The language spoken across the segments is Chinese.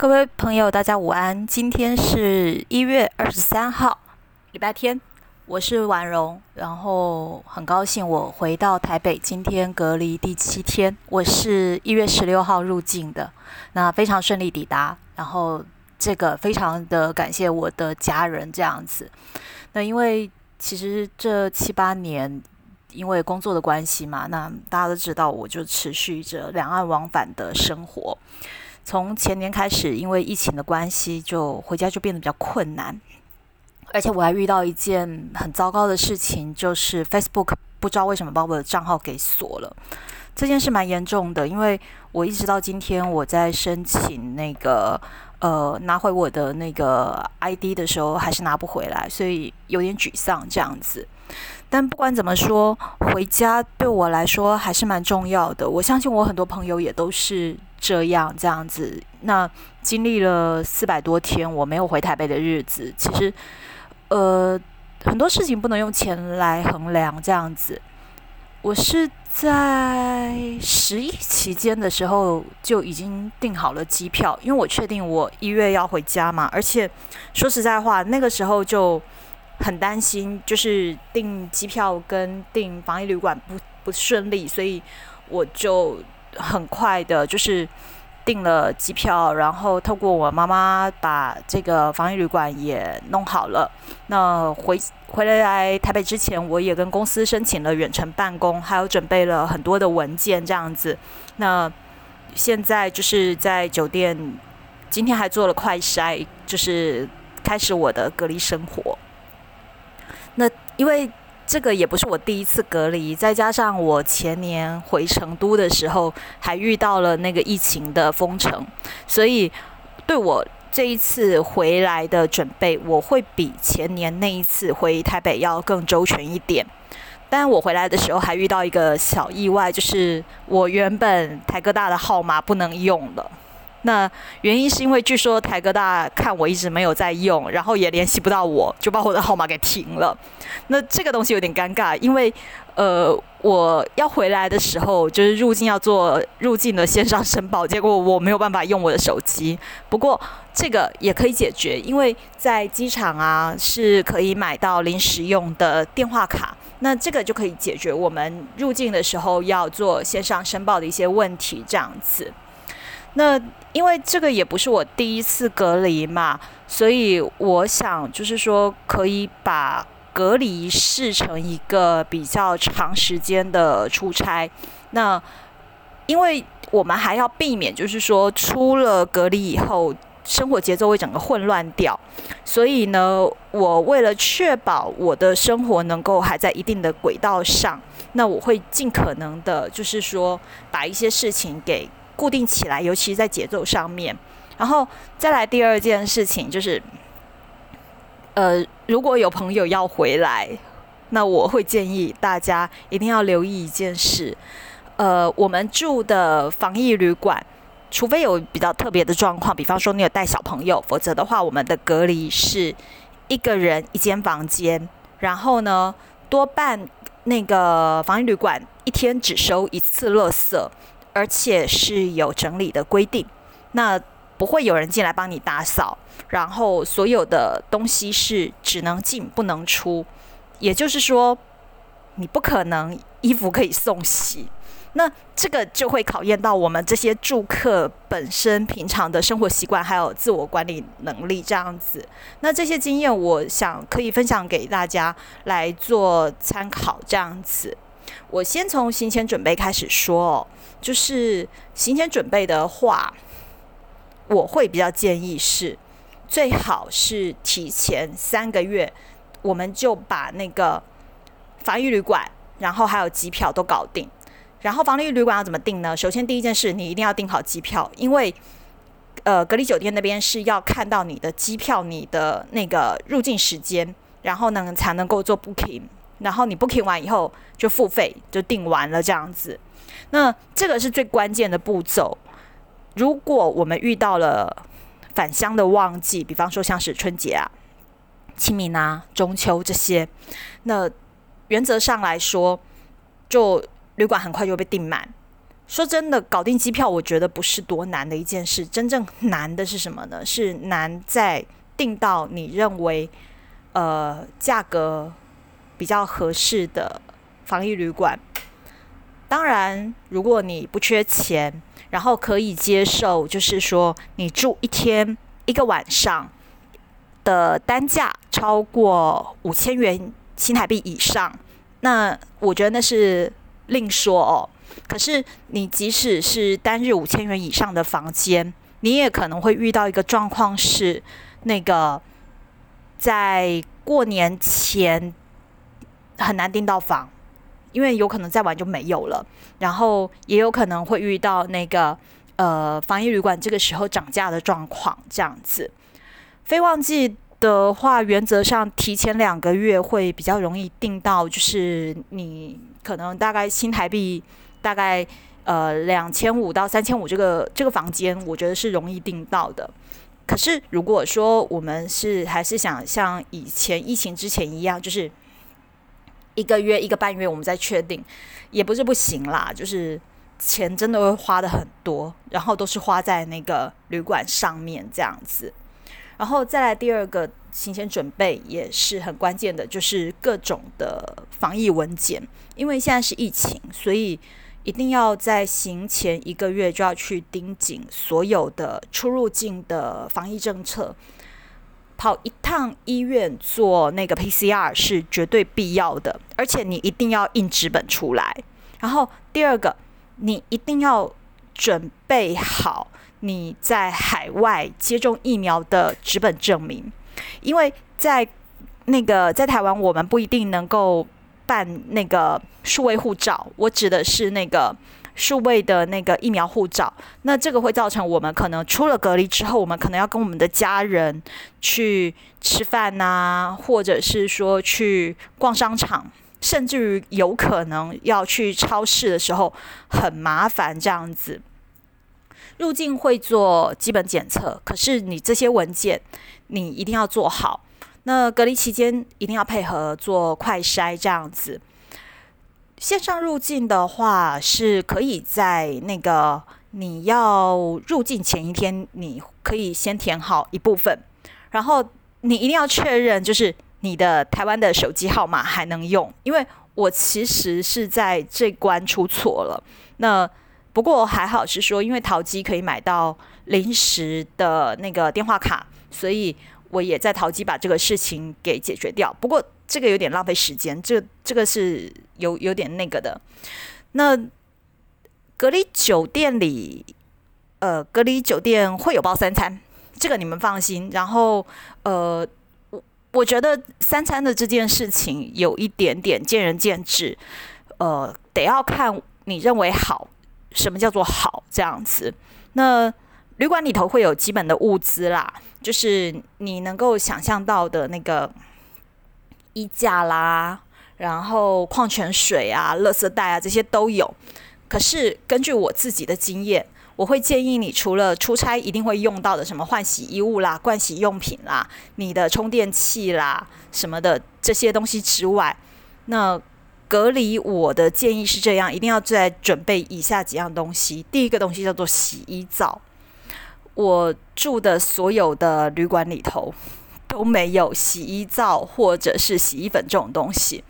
各位朋友，大家午安。今天是一月二十三号，礼拜天。我是婉容，然后很高兴我回到台北。今天隔离第七天，我是一月十六号入境的，那非常顺利抵达。然后这个非常的感谢我的家人这样子。那因为其实这七八年因为工作的关系嘛，那大家都知道，我就持续着两岸往返的生活。从前年开始，因为疫情的关系，就回家就变得比较困难，而且我还遇到一件很糟糕的事情，就是 Facebook 不知道为什么把我的账号给锁了。这件事蛮严重的，因为我一直到今天我在申请那个呃拿回我的那个 ID 的时候，还是拿不回来，所以有点沮丧这样子。但不管怎么说，回家对我来说还是蛮重要的。我相信我很多朋友也都是。这样这样子，那经历了四百多天我没有回台北的日子，其实，呃，很多事情不能用钱来衡量。这样子，我是在十一期间的时候就已经订好了机票，因为我确定我一月要回家嘛。而且说实在话，那个时候就很担心，就是订机票跟订防疫旅馆不不顺利，所以我就。很快的，就是订了机票，然后透过我妈妈把这个防疫旅馆也弄好了。那回回来台北之前，我也跟公司申请了远程办公，还有准备了很多的文件这样子。那现在就是在酒店，今天还做了快筛，就是开始我的隔离生活。那因为。这个也不是我第一次隔离，再加上我前年回成都的时候还遇到了那个疫情的封城，所以对我这一次回来的准备，我会比前年那一次回台北要更周全一点。但我回来的时候还遇到一个小意外，就是我原本台哥大的号码不能用了。那原因是因为据说台哥大看我一直没有在用，然后也联系不到我，就把我的号码给停了。那这个东西有点尴尬，因为呃我要回来的时候就是入境要做入境的线上申报，结果我没有办法用我的手机。不过这个也可以解决，因为在机场啊是可以买到临时用的电话卡，那这个就可以解决我们入境的时候要做线上申报的一些问题，这样子。那因为这个也不是我第一次隔离嘛，所以我想就是说可以把隔离视成一个比较长时间的出差。那因为我们还要避免就是说出了隔离以后生活节奏会整个混乱掉，所以呢，我为了确保我的生活能够还在一定的轨道上，那我会尽可能的就是说把一些事情给。固定起来，尤其是在节奏上面。然后再来第二件事情就是，呃，如果有朋友要回来，那我会建议大家一定要留意一件事。呃，我们住的防疫旅馆，除非有比较特别的状况，比方说你有带小朋友，否则的话，我们的隔离是一个人一间房间。然后呢，多半那个防疫旅馆一天只收一次垃圾。而且是有整理的规定，那不会有人进来帮你打扫，然后所有的东西是只能进不能出，也就是说，你不可能衣服可以送洗，那这个就会考验到我们这些住客本身平常的生活习惯，还有自我管理能力这样子。那这些经验，我想可以分享给大家来做参考，这样子。我先从行前准备开始说哦，就是行前准备的话，我会比较建议是最好是提前三个月，我们就把那个防疫旅馆，然后还有机票都搞定。然后防疫旅馆要怎么订呢？首先第一件事，你一定要订好机票，因为呃隔离酒店那边是要看到你的机票，你的那个入境时间，然后呢才能够做 booking。然后你 booking 完以后就付费，就订完了这样子。那这个是最关键的步骤。如果我们遇到了返乡的旺季，比方说像是春节啊、清明啊、中秋这些，那原则上来说，就旅馆很快就被订满。说真的，搞定机票，我觉得不是多难的一件事。真正难的是什么呢？是难在订到你认为呃价格比较合适的防疫旅馆。当然，如果你不缺钱，然后可以接受，就是说你住一天一个晚上的单价超过五千元新台币以上，那我觉得那是另说哦。可是，你即使是单日五千元以上的房间，你也可能会遇到一个状况是，那个在过年前很难订到房，因为有可能再晚就没有了。然后也有可能会遇到那个呃防疫旅馆这个时候涨价的状况，这样子。非旺季的话，原则上提前两个月会比较容易订到，就是你可能大概新台币。大概呃两千五到三千五这个这个房间，我觉得是容易订到的。可是如果说我们是还是想像以前疫情之前一样，就是一个月一个半月我们再确定，也不是不行啦。就是钱真的会花的很多，然后都是花在那个旅馆上面这样子。然后再来第二个行前准备也是很关键的，就是各种的防疫文件，因为现在是疫情，所以。一定要在行前一个月就要去盯紧所有的出入境的防疫政策，跑一趟医院做那个 PCR 是绝对必要的，而且你一定要印纸本出来。然后第二个，你一定要准备好你在海外接种疫苗的纸本证明，因为在那个在台湾我们不一定能够。办那个数位护照，我指的是那个数位的那个疫苗护照。那这个会造成我们可能出了隔离之后，我们可能要跟我们的家人去吃饭呐，或者是说去逛商场，甚至于有可能要去超市的时候很麻烦这样子。入境会做基本检测，可是你这些文件你一定要做好。那隔离期间一定要配合做快筛，这样子。线上入境的话，是可以在那个你要入境前一天，你可以先填好一部分，然后你一定要确认，就是你的台湾的手机号码还能用。因为我其实是在这关出错了，那不过还好是说，因为淘机可以买到临时的那个电话卡，所以。我也在淘机把这个事情给解决掉，不过这个有点浪费时间，这这个是有有点那个的。那隔离酒店里，呃，隔离酒店会有包三餐，这个你们放心。然后，呃，我我觉得三餐的这件事情有一点点见仁见智，呃，得要看你认为好，什么叫做好这样子。那旅馆里头会有基本的物资啦。就是你能够想象到的那个衣架啦，然后矿泉水啊、垃圾袋啊这些都有。可是根据我自己的经验，我会建议你除了出差一定会用到的什么换洗衣物啦、盥洗用品啦、你的充电器啦什么的这些东西之外，那隔离我的建议是这样：一定要再准备以下几样东西。第一个东西叫做洗衣皂。我住的所有的旅馆里头都没有洗衣皂或者是洗衣粉这种东西。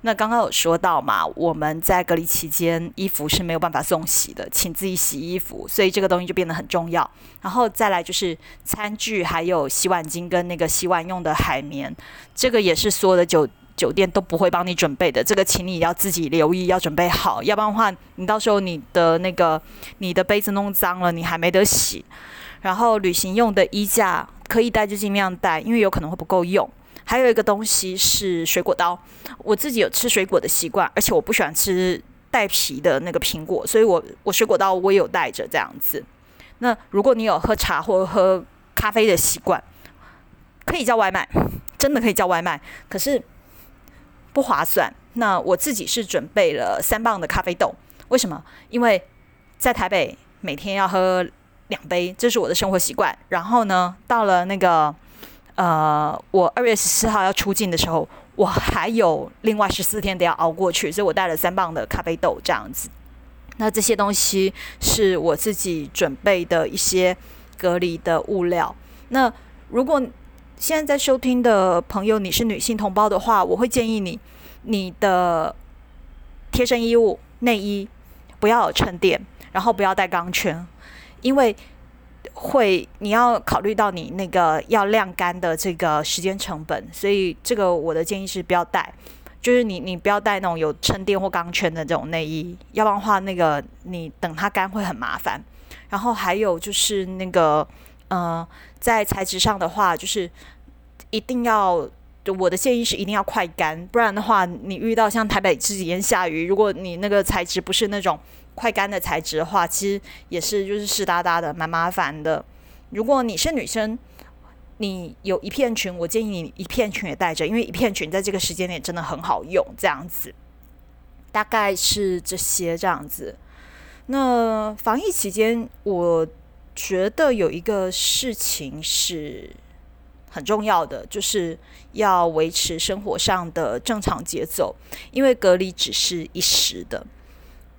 那刚刚有说到嘛，我们在隔离期间衣服是没有办法送洗的，请自己洗衣服，所以这个东西就变得很重要。然后再来就是餐具，还有洗碗巾跟那个洗碗用的海绵，这个也是所有的酒酒店都不会帮你准备的，这个请你要自己留意，要准备好，要不然的话，你到时候你的那个你的杯子弄脏了，你还没得洗。然后旅行用的衣架可以带就尽量带，因为有可能会不够用。还有一个东西是水果刀，我自己有吃水果的习惯，而且我不喜欢吃带皮的那个苹果，所以我我水果刀我也有带着这样子。那如果你有喝茶或喝咖啡的习惯，可以叫外卖，真的可以叫外卖，可是不划算。那我自己是准备了三磅的咖啡豆，为什么？因为在台北每天要喝。两杯，这是我的生活习惯。然后呢，到了那个呃，我二月十四号要出境的时候，我还有另外十四天得要熬过去，所以我带了三磅的咖啡豆这样子。那这些东西是我自己准备的一些隔离的物料。那如果现在在收听的朋友你是女性同胞的话，我会建议你，你的贴身衣物、内衣不要有衬垫，然后不要带钢圈，因为会你要考虑到你那个要晾干的这个时间成本，所以这个我的建议是不要带。就是你，你不要带那种有衬垫或钢圈的这种内衣，要不然的话，那个你等它干会很麻烦。然后还有就是那个，呃，在材质上的话，就是一定要，我的建议是一定要快干，不然的话，你遇到像台北这几天下雨，如果你那个材质不是那种快干的材质的话，其实也是就是湿哒哒的，蛮麻烦的。如果你是女生。你有一片裙，我建议你一片裙也带着，因为一片裙在这个时间点真的很好用。这样子，大概是这些这样子。那防疫期间，我觉得有一个事情是很重要的，就是要维持生活上的正常节奏，因为隔离只是一时的。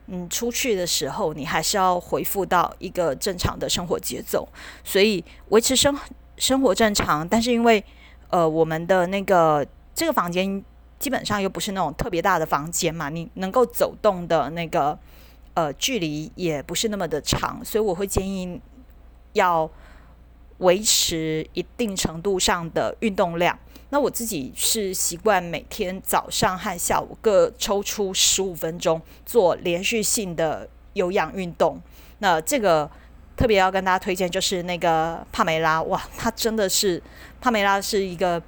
嗯，出去的时候你还是要恢复到一个正常的生活节奏，所以维持生。生活正常，但是因为呃，我们的那个这个房间基本上又不是那种特别大的房间嘛，你能够走动的那个呃距离也不是那么的长，所以我会建议要维持一定程度上的运动量。那我自己是习惯每天早上和下午各抽出十五分钟做连续性的有氧运动。那这个。特别要跟大家推荐就是那个帕梅拉，哇，它真的是帕梅拉是一个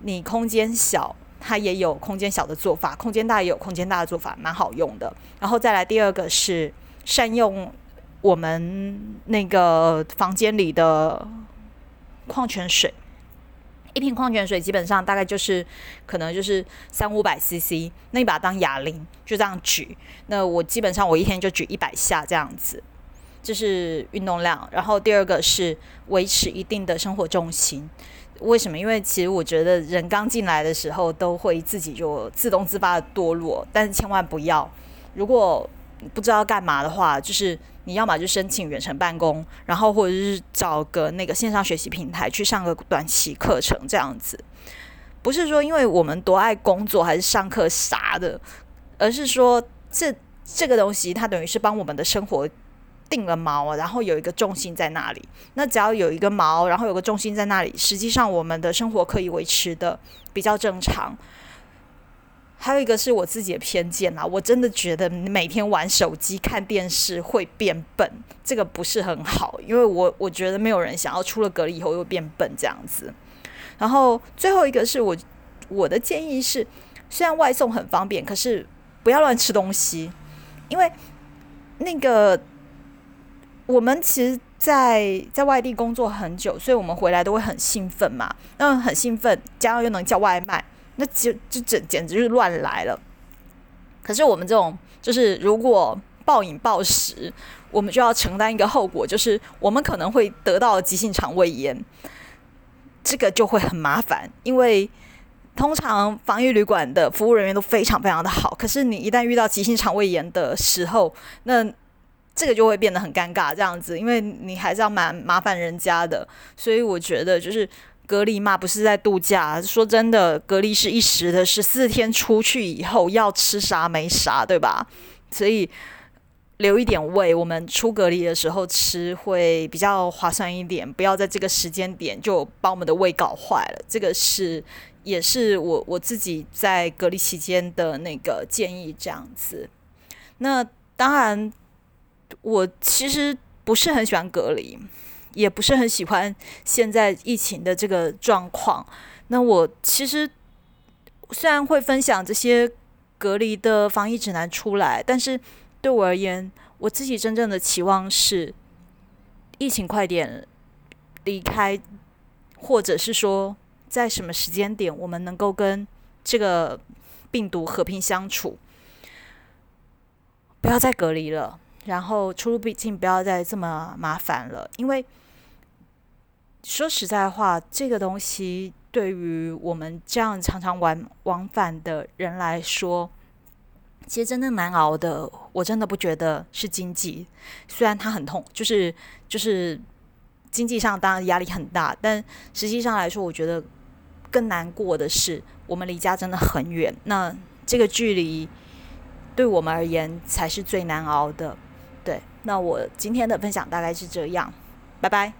你空间小，它也有空间小的做法，空间大也有空间大的做法，蛮好用的。然后再来第二个是善用我们那个房间里的矿泉水，一瓶矿泉水基本上大概就是可能就是三五百 CC，那你把它当哑铃就这样举，那我基本上我一天就举一百下这样子。这是运动量，然后第二个是维持一定的生活重心。为什么？因为其实我觉得人刚进来的时候都会自己就自动自发的堕落，但是千万不要。如果不知道干嘛的话，就是你要么就申请远程办公，然后或者是找个那个线上学习平台去上个短期课程这样子。不是说因为我们多爱工作还是上课啥的，而是说这这个东西它等于是帮我们的生活。定了锚，然后有一个重心在那里。那只要有一个锚，然后有个重心在那里，实际上我们的生活可以维持的比较正常。还有一个是我自己的偏见啦，我真的觉得每天玩手机看电视会变笨，这个不是很好，因为我我觉得没有人想要出了隔离以后又变笨这样子。然后最后一个是我我的建议是，虽然外送很方便，可是不要乱吃东西，因为那个。我们其实，在在外地工作很久，所以我们回来都会很兴奋嘛。那很兴奋，加上又能叫外卖，那就就简简直就是乱来了。可是我们这种，就是如果暴饮暴食，我们就要承担一个后果，就是我们可能会得到急性肠胃炎，这个就会很麻烦。因为通常防疫旅馆的服务人员都非常非常的好，可是你一旦遇到急性肠胃炎的时候，那这个就会变得很尴尬，这样子，因为你还是要蛮麻烦人家的，所以我觉得就是隔离嘛，不是在度假。说真的，隔离是一时的，十四天出去以后要吃啥没啥，对吧？所以留一点胃，我们出隔离的时候吃会比较划算一点，不要在这个时间点就把我们的胃搞坏了。这个是也是我我自己在隔离期间的那个建议，这样子。那当然。我其实不是很喜欢隔离，也不是很喜欢现在疫情的这个状况。那我其实虽然会分享这些隔离的防疫指南出来，但是对我而言，我自己真正的期望是疫情快点离开，或者是说在什么时间点我们能够跟这个病毒和平相处，不要再隔离了。然后出入毕竟不要再这么麻烦了，因为说实在话，这个东西对于我们这样常常往往返的人来说，其实真正难熬的，我真的不觉得是经济，虽然它很痛，就是就是经济上当然压力很大，但实际上来说，我觉得更难过的是，我们离家真的很远，那这个距离对我们而言才是最难熬的。对，那我今天的分享大概是这样，拜拜。